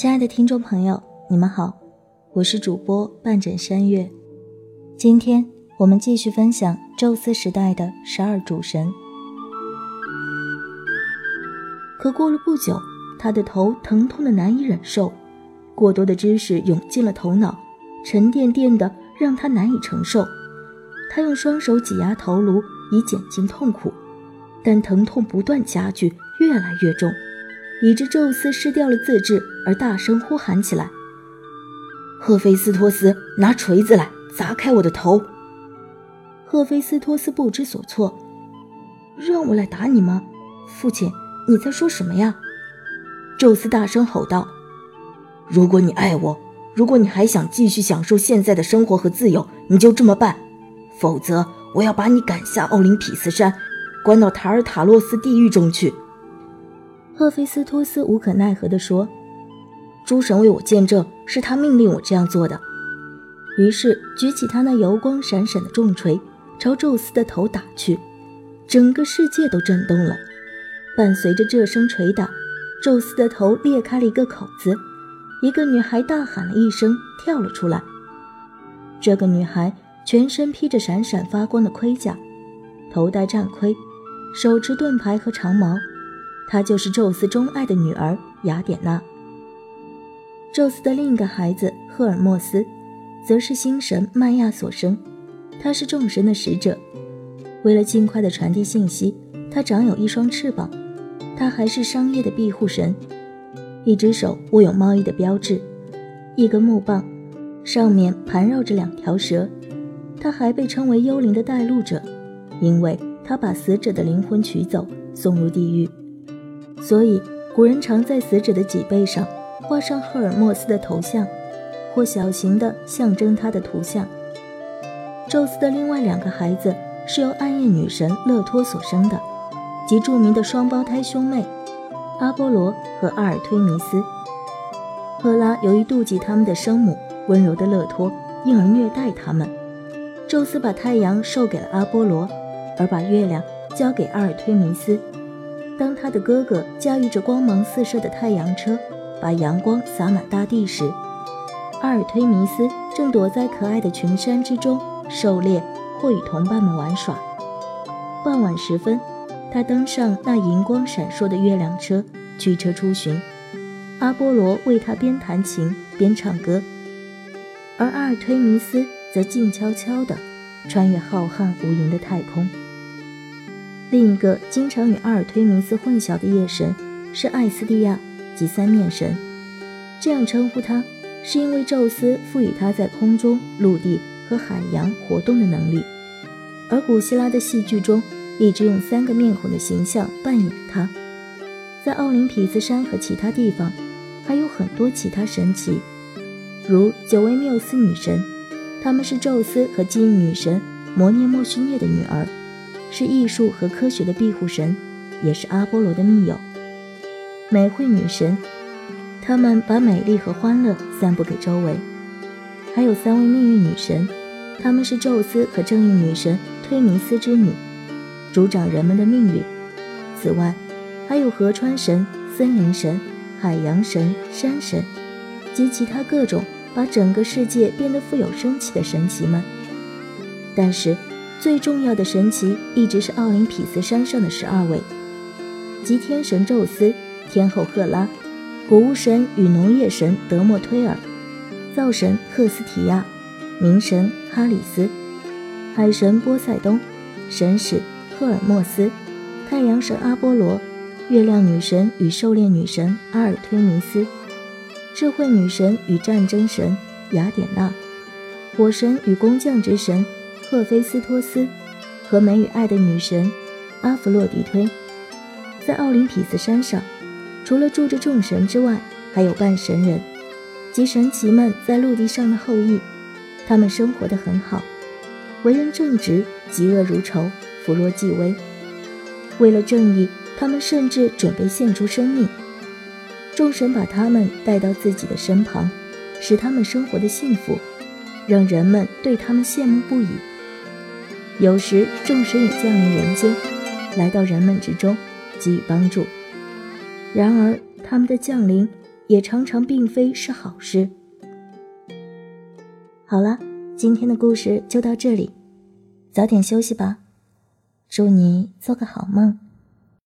亲爱的听众朋友，你们好，我是主播半枕山月。今天我们继续分享宙斯时代的十二主神。可过了不久，他的头疼痛的难以忍受，过多的知识涌进了头脑，沉甸甸的让他难以承受。他用双手挤压头颅以减轻痛苦，但疼痛不断加剧，越来越重。以致宙斯失掉了自制，而大声呼喊起来：“赫菲斯托斯，拿锤子来，砸开我的头！”赫菲斯托斯不知所措：“让我来打你吗？父亲，你在说什么呀？”宙斯大声吼道：“如果你爱我，如果你还想继续享受现在的生活和自由，你就这么办；否则，我要把你赶下奥林匹斯山，关到塔尔塔洛斯地狱中去。”赫菲斯托斯无可奈何地说：“诸神为我见证，是他命令我这样做的。”于是举起他那油光闪闪的重锤，朝宙斯的头打去。整个世界都震动了。伴随着这声锤打，宙斯的头裂开了一个口子。一个女孩大喊了一声，跳了出来。这个女孩全身披着闪闪发光的盔甲，头戴战盔，手持盾牌和长矛。她就是宙斯钟爱的女儿雅典娜。宙斯的另一个孩子赫尔墨斯，则是星神曼亚所生，他是众神的使者。为了尽快的传递信息，他长有一双翅膀。他还是商业的庇护神，一只手握有贸易的标志，一根木棒，上面盘绕着两条蛇。他还被称为幽灵的带路者，因为他把死者的灵魂取走，送入地狱。所以，古人常在死者的脊背上画上赫尔墨斯的头像，或小型的象征他的图像。宙斯的另外两个孩子是由暗夜女神勒托所生的，即著名的双胞胎兄妹阿波罗和阿尔忒弥斯。赫拉由于妒忌他们的生母温柔的勒托，因而虐待他们。宙斯把太阳授给了阿波罗，而把月亮交给阿尔忒弥斯。当他的哥哥驾驭着光芒四射的太阳车，把阳光洒满大地时，阿尔忒弥斯正躲在可爱的群山之中狩猎或与同伴们玩耍。傍晚时分，他登上那银光闪烁的月亮车，驱车出巡。阿波罗为他边弹琴边唱歌，而阿尔忒弥斯则静悄悄地穿越浩瀚无垠的太空。另一个经常与阿尔忒弥斯混淆的夜神是艾斯蒂亚，即三面神。这样称呼他，是因为宙斯赋予他在空中、陆地和海洋活动的能力。而古希腊的戏剧中一直用三个面孔的形象扮演他。在奥林匹斯山和其他地方，还有很多其他神奇，如九位缪斯女神，她们是宙斯和记忆女神摩涅莫须涅的女儿。是艺术和科学的庇护神，也是阿波罗的密友。美惠女神，她们把美丽和欢乐散布给周围。还有三位命运女神，她们是宙斯和正义女神忒弥斯之女，主掌人们的命运。此外，还有河川神、森林神、海洋神、山神及其他各种把整个世界变得富有生气的神奇们。但是。最重要的神奇一直是奥林匹斯山上的十二位，即天神宙斯、天后赫拉、谷物神与农业神德莫忒尔、造神赫斯提亚、冥神哈里斯、海神波塞冬、神使赫尔墨斯、太阳神阿波罗、月亮女神与狩猎女神阿尔忒弥斯、智慧女神与战争神雅典娜、火神与工匠之神。赫菲斯托斯和美与爱的女神阿弗洛狄忒，在奥林匹斯山上，除了住着众神之外，还有半神人，即神奇们在陆地上的后裔。他们生活的很好，为人正直，嫉恶如仇，扶弱济危。为了正义，他们甚至准备献出生命。众神把他们带到自己的身旁，使他们生活的幸福，让人们对他们羡慕不已。有时，众神也降临人间，来到人们之中，给予帮助。然而，他们的降临也常常并非是好事。好了，今天的故事就到这里，早点休息吧，祝你做个好梦。